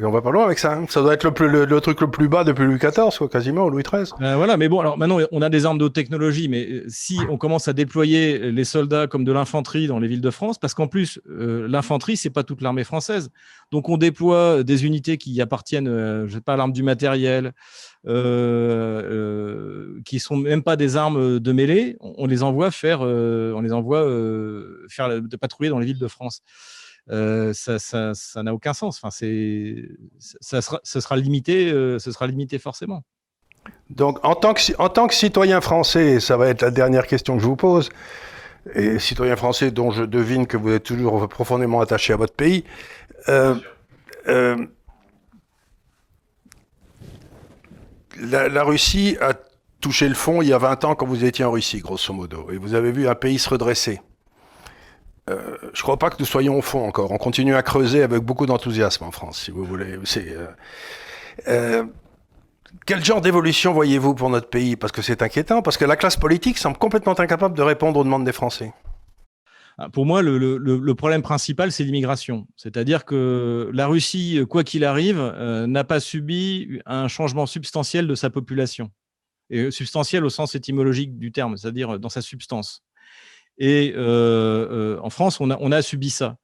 On va pas loin avec ça. Hein. Ça doit être le, truc le plus bas depuis Louis XIV, quoi, quasiment, ou Louis XIII. Euh, voilà, mais bon, alors maintenant, on a des armes de haute technologie, mais euh, si on commence à déployer les soldats comme de l'infanterie dans les villes de France, parce qu'en plus, euh, l'infanterie, c'est pas toute l'armée française. Donc, on déploie des unités qui appartiennent, je sais pas, à l'arme du matériel, qui sont même pas des armes de mêlée. On, les envoie faire, on les envoie faire de patrouiller dans les villes de France. Euh, ça n'a aucun sens. Enfin, c'est, ça sera, ce sera limité, euh, ce sera limité forcément. Donc, en tant, que, en tant que citoyen français, ça va être la dernière question que je vous pose, et citoyen français dont je devine que vous êtes toujours profondément attaché à votre pays, euh, la, la, Russie a touché le fond il y a 20 ans quand vous étiez en Russie, grosso modo, et vous avez vu un pays se redresser. Euh, je crois pas que nous soyons au fond encore. On continue à creuser avec beaucoup d'enthousiasme en France, si vous voulez. Euh, euh, quel genre d'évolution voyez-vous pour notre pays? Parce que c'est inquiétant, parce que la classe politique semble complètement incapable de répondre aux demandes des Français. Ah, pour moi, le, problème principal, c'est l'immigration. C'est-à-dire que la Russie, quoi qu'il arrive, n'a pas subi un changement substantiel de sa population. Et substantiel au sens étymologique du terme, c'est-à-dire dans sa substance. Et euh, euh, en France, on a, on a subi ça.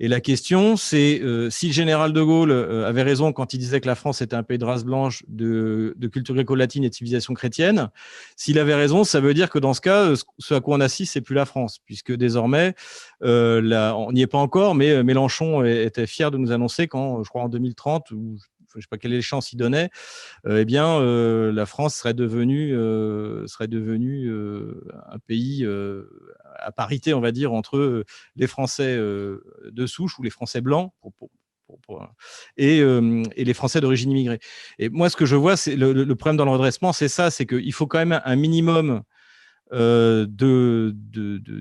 Et la question, c'est euh, si le général de Gaulle avait raison quand il disait que la France était un pays de race blanche, de, de culture gréco-latine et de civilisation chrétienne, s'il avait raison, ça veut dire que dans ce cas, ce à quoi on assiste, c'est plus la France, puisque désormais, là, on n'y est pas encore, mais Mélenchon était fier de nous annoncer quand, je crois en 2030, ou je sais pas quelle chance il donnait, euh, eh bien, euh, la France serait devenue, euh, serait devenue un pays à parité, on va dire, entre les Français de souche ou les Français blancs, et, les Français d'origine immigrée. Et moi, ce que je vois, c'est le, problème dans le redressement, c'est ça, c'est qu'il faut quand même un minimum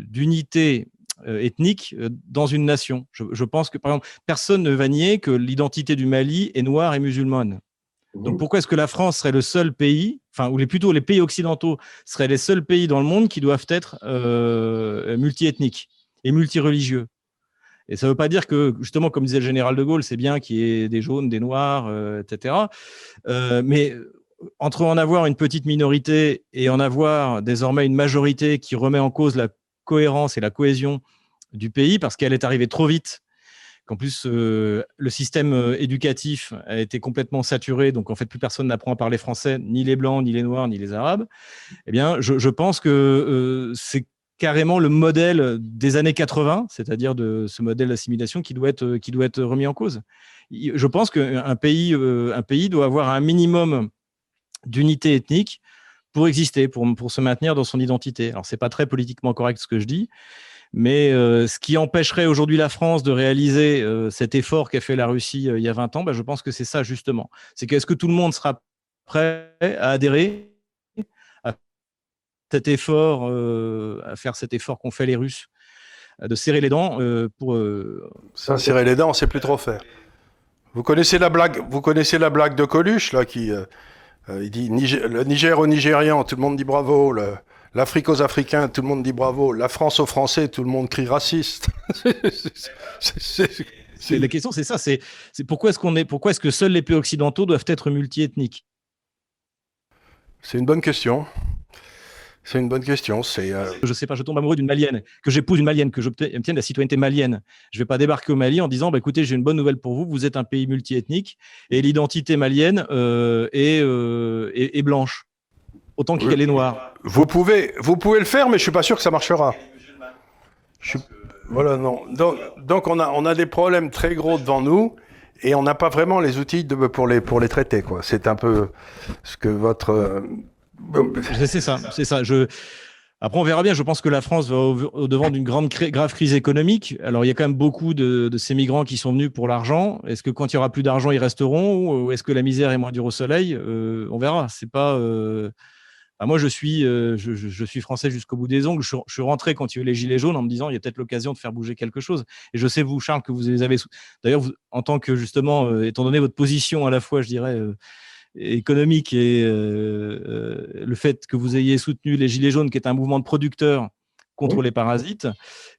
d'unité euh, ethnique euh, dans une nation. Je, pense que, par exemple, personne ne va nier que l'identité du Mali est noire et musulmane. Donc pourquoi est-ce que la France serait le seul pays, enfin, ou les, plutôt les pays occidentaux seraient les seuls pays dans le monde qui doivent être euh, multiethniques et multireligieux? Et ça ne veut pas dire que, justement, comme disait le général de Gaulle, c'est bien qu'il y ait des jaunes, des noirs, etc. mais entre en avoir une petite minorité et en avoir désormais une majorité qui remet en cause la cohérence et la cohésion du pays parce qu'elle est arrivée trop vite qu'en plus euh, le système euh, éducatif a été complètement saturé, donc en fait plus personne n'apprend à parler français, ni les blancs, ni les noirs, ni les arabes, eh bien je, pense que euh, c'est carrément le modèle des années 80, c'est-à-dire de ce modèle d'assimilation qui doit être qui doit être remis en cause. Je pense qu'un pays pays doit avoir un minimum d'unité ethnique pour exister, pour, se maintenir dans son identité. Alors, c'est pas très politiquement correct ce que je dis, mais euh, ce qui empêcherait aujourd'hui la France de réaliser euh, cet effort qu'a fait la Russie euh, il y a 20 ans, bah, je pense que c'est ça justement. C'est qu'est-ce que tout le monde sera prêt à adhérer à cet effort, à faire cet effort qu'ont fait les Russes, de serrer les dents pour. ça, serrer les dents, on sait plus trop faire. Vous connaissez la blague, vous connaissez la blague de Coluche là qui il dit le Niger aux Nigérians, tout le monde dit bravo. L'Afrique aux Africains, tout le monde dit bravo. La France aux Français, tout le monde crie raciste. [LAUGHS] c'est, la question, c'est ça. C'est, pourquoi est-ce qu'on est, pourquoi est-ce que seuls les pays occidentaux doivent être multiethniques? C'est une bonne question. C'est une bonne question. C'est. Euh... Je sais pas. Je tombe amoureux d'une malienne, que j'épouse une malienne, que j'obtienne la citoyenneté malienne. Je vais pas débarquer au Mali en disant, bah, écoutez, j'ai une bonne nouvelle pour vous. Vous êtes un pays multiethnique et l'identité malienne euh, est, euh, est, blanche, autant qu'elle est noire. Vous pouvez, vous pouvez le faire, mais je suis pas sûr que ça marchera. Voilà, non. Donc, donc, on a, on a des problèmes très gros devant nous et on n'a pas vraiment les outils de, pour les pour les traiter, quoi. C'est un peu ce que votre c'est ça, c'est ça. Après, on verra bien. Je pense que la France va au, devant d'une grande grave crise économique. Alors, il y a quand même beaucoup de, ces migrants qui sont venus pour l'argent. Est-ce que quand il y aura plus d'argent, ils resteront ou est-ce que la misère est moins dure au soleil? Euh, On verra. C'est pas. Euh, moi, je suis, euh, je, suis français jusqu'au bout des ongles. Je, suis rentré quand il y a eu les gilets jaunes en me disant il y a peut-être l'occasion de faire bouger quelque chose. Et je sais vous, Charles, que vous les avez. D'ailleurs, en tant que justement, étant donné votre position à la fois, je dirais économique et euh, euh, le fait que vous ayez soutenu les Gilets jaunes, qui est un mouvement de producteurs contre les parasites,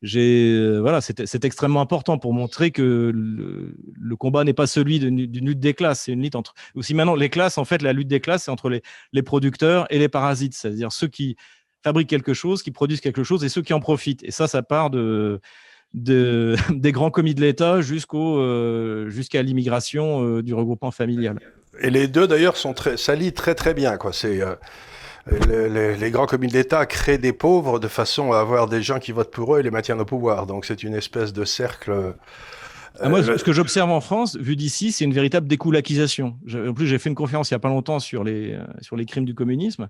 j'ai euh, voilà, c'est extrêmement important pour montrer que le, combat n'est pas celui d'une lutte des classes, c'est une lutte entre aussi maintenant les classes. En fait, la lutte des classes, c'est entre les, les producteurs et les parasites, c'est-à-dire ceux qui fabriquent quelque chose, qui produisent quelque chose et ceux qui en profitent. Et ça, ça part de de, [LAUGHS] des grands commis de l'État jusqu'au jusqu'à l'immigration du regroupement familial. Et les deux d'ailleurs sont très, s'allient très très bien. Quoi. C'est, euh, les, grands communes d'État créent des pauvres de façon à avoir des gens qui votent pour eux et les maintiennent au pouvoir. Donc c'est une espèce de cercle. Euh, ah, moi, ce que j'observe en France, vu d'ici, c'est une véritable découlakisation. En plus, j'ai fait une conférence il n'y a pas longtemps sur les, euh, sur les crimes du communisme.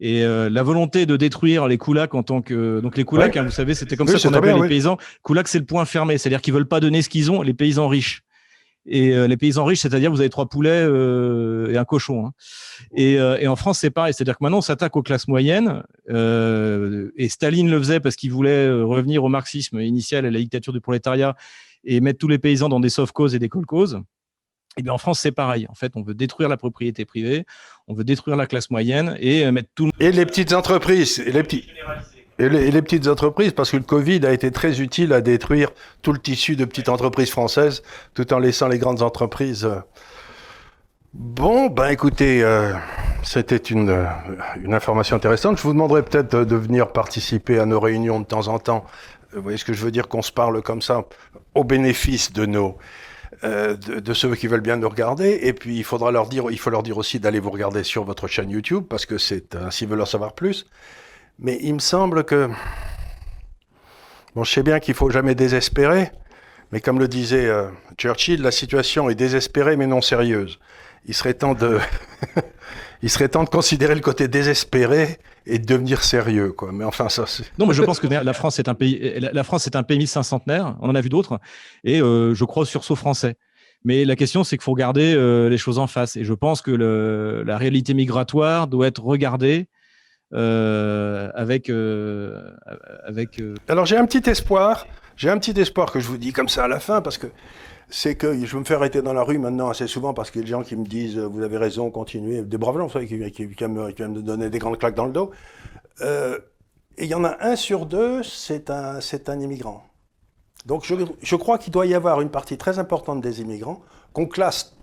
Et la volonté de détruire les koulaks en tant que. Donc, les koulaks, hein, vous savez, c'était comme ça qu'on appelait les paysans. Koulak, c'est le point fermé. C'est-à-dire qu'ils veulent pas donner ce qu'ils ont, les paysans riches. Et les paysans riches, c'est-à-dire vous avez trois poulets et un cochon. Hein. Et, et, en France, c'est pareil. C'est-à-dire que maintenant, on s'attaque aux classes moyennes. et Staline le faisait parce qu'il voulait revenir au marxisme initial, à la dictature du prolétariat, et mettre tous les paysans dans des soft causes et des call-causes. Et eh bien en France, c'est pareil. En fait, on veut détruire la propriété privée, on veut détruire la classe moyenne et mettre tout le Et les petites entreprises, et les petits. Et les, petites entreprises, parce que le Covid a été très utile à détruire tout le tissu de petites entreprises françaises, tout en laissant les grandes entreprises. Euh. Bon, ben écoutez, euh, c'était une, euh, une information intéressante. Je vous demanderai peut-être de venir participer à nos réunions de temps en temps. Vous voyez ce que je veux dire, qu'on se parle comme ça, au bénéfice de nos, de, ceux qui veulent bien nous regarder. Et puis, il faudra leur dire, il faut leur dire aussi d'aller vous regarder sur votre chaîne YouTube, parce que c'est, s'ils veulent en savoir plus. Mais il me semble que... Bon, je sais bien qu'il faut jamais désespérer, mais comme le disait euh, Churchill, la situation est désespérée mais non sérieuse. Il serait temps de... [LAUGHS] il serait temps de considérer le côté désespéré et de devenir sérieux, quoi. Mais enfin, ça. Non, mais je pense que la France est un pays, la France est un pays 1500 On en a vu d'autres. Et euh, je crois au sursaut français. Mais la question, c'est qu'il faut regarder euh, les choses en face. Et je pense que la réalité migratoire doit être regardée euh, avec. Euh, Alors j'ai un petit espoir. J'ai un petit espoir que je vous dis comme ça à la fin parce que c'est que je me fais arrêter dans la rue maintenant assez souvent parce qu'il y a des gens qui me disent vous avez raison, continuez. Des braves gens, qui, qui, me donner des grandes claques dans le dos. et il y en a un sur deux, c'est un, un immigrant. Donc je, je crois qu'il doit y avoir une partie très importante des immigrants qu'on classe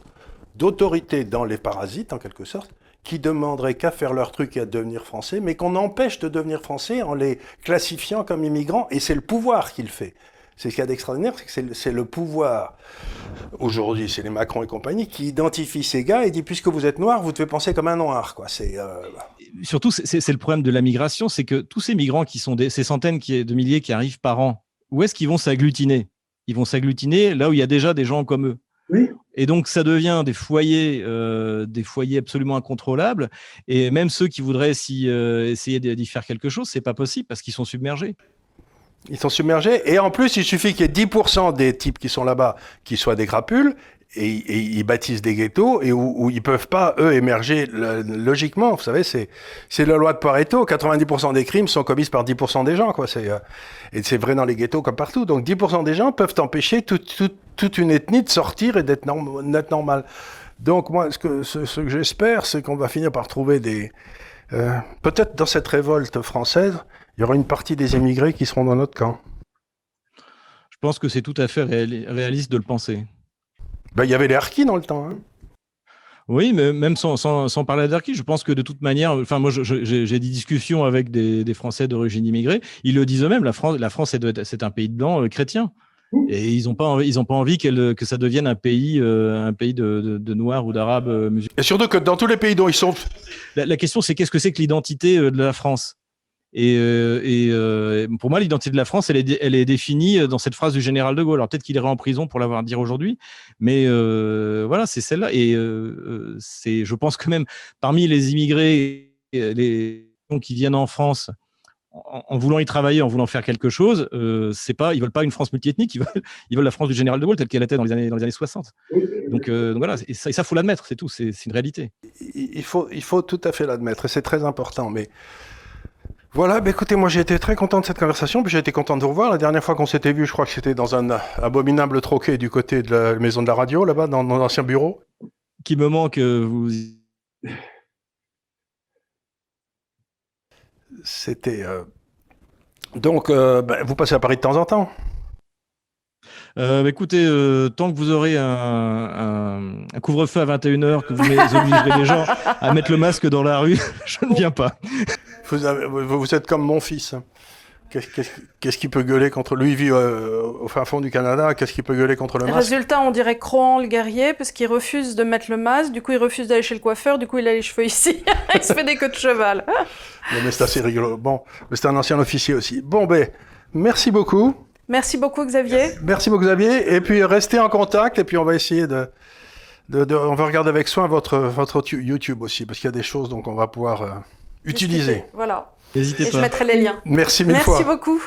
d'autorité dans les parasites, en quelque sorte, qui demanderaient qu'à faire leur truc et à devenir français, mais qu'on empêche de devenir français en les classifiant comme immigrants, et c'est le pouvoir qui le fait. C'est ce qu'il y a d'extraordinaire, c'est que c'est le pouvoir, aujourd'hui c'est les Macron et compagnie, qui identifie ces gars et dit puisque vous êtes noir, vous devez penser comme un noir. Quoi. Euh, Surtout, c'est le problème de la migration, c'est que tous ces migrants qui sont ces centaines de milliers qui arrivent par an, où est-ce qu'ils vont s'agglutiner? Ils vont s'agglutiner là où il y a déjà des gens comme eux. Et donc, ça devient des foyers, euh, des foyers absolument incontrôlables. Et même ceux qui voudraient euh, essayer d'y faire quelque chose, c'est pas possible parce qu'ils sont submergés. Ils sont submergés. Et en plus, il suffit qu'il y ait 10% des types qui sont là-bas qui soient des crapules et, ils bâtissent des ghettos et où, où ils peuvent pas eux émerger logiquement. Vous savez, c'est c'est la loi de Pareto. 90% des crimes sont commis par 10% des gens, quoi. C'est euh, et c'est vrai dans les ghettos comme partout. Donc 10% des gens peuvent empêcher toute une ethnie de sortir et d'être normal. Donc moi, ce que ce, que j'espère, c'est qu'on va finir par trouver des euh, peut-être dans cette révolte française, il y aura une partie des émigrés qui seront dans notre camp. Je pense que c'est tout à fait réaliste de le penser. Ben, il y avait les harkis dans le temps. Hein. Oui, mais même sans, sans, sans parler d'harkis, je pense que de toute manière, enfin moi j'ai des discussions avec des, des Français d'origine immigrée, ils le disent eux-mêmes, la France, la France c'est un pays de blancs euh, chrétiens. Et ils n'ont pas envie, ils ont pas envie que ça devienne un pays, euh, un pays de, de, noirs ou d'arabes euh, musulmans. Et surtout que dans tous les pays dont ils sont. La, la question, c'est qu'est-ce que c'est que l'identité de la France? Et, euh, et euh, pour moi, l'identité de la France, elle est, définie dans cette phrase du général de Gaulle. Alors peut-être qu'il irait en prison pour l'avoir dit aujourd'hui, mais euh, voilà, c'est celle-là. Et euh, c'est, je pense que même parmi les immigrés, les qui viennent en France en, voulant y travailler, en voulant faire quelque chose, euh, c'est pas, ils veulent pas une France multiethnique, ils veulent, la France du général de Gaulle telle qu'elle était dans les années, dans les années 60. Donc, donc voilà, et ça, il faut l'admettre, c'est tout, c'est une réalité. Il faut, il faut tout à fait l'admettre, et c'est très important, mais voilà, bah écoutez, moi j'ai été très content de cette conversation, puis j'ai été content de vous revoir. La dernière fois qu'on s'était vu, je crois que c'était dans un abominable troquet du côté de la maison de la radio, là-bas, dans mon ancien bureau. Qui me manque, euh, vous. C'était. Euh, donc, euh, bah, vous passez à Paris de temps en temps euh, bah, écoutez, euh, tant que vous aurez un, un, un couvre-feu à 21h, que vous obligerez les gens à mettre le masque dans la rue, [LAUGHS] je ne viens pas. Vous, avez, vous êtes comme mon fils. Qu'est-ce qui peut gueuler contre lui vit euh, au fin fond du Canada Qu'est-ce qui peut gueuler contre le masque? Résultat, on dirait Crohan le guerrier parce qu'il refuse de mettre le masque. Du coup, il refuse d'aller chez le coiffeur. Du coup, il a les cheveux ici. [LAUGHS] il se fait des queues de cheval. mais c'est assez rigolo. Bon, c'est un ancien officier aussi. Bon, ben, merci beaucoup. Merci beaucoup, Xavier. Merci beaucoup, Xavier. Et puis, restez en contact. Et puis, on va essayer de, de, de on va regarder avec soin votre votre YouTube aussi parce qu'il y a des choses donc on va pouvoir euh, utiliser. Voilà. N'hésitez pas. Je mettrai les liens. Merci mille fois. Merci beaucoup.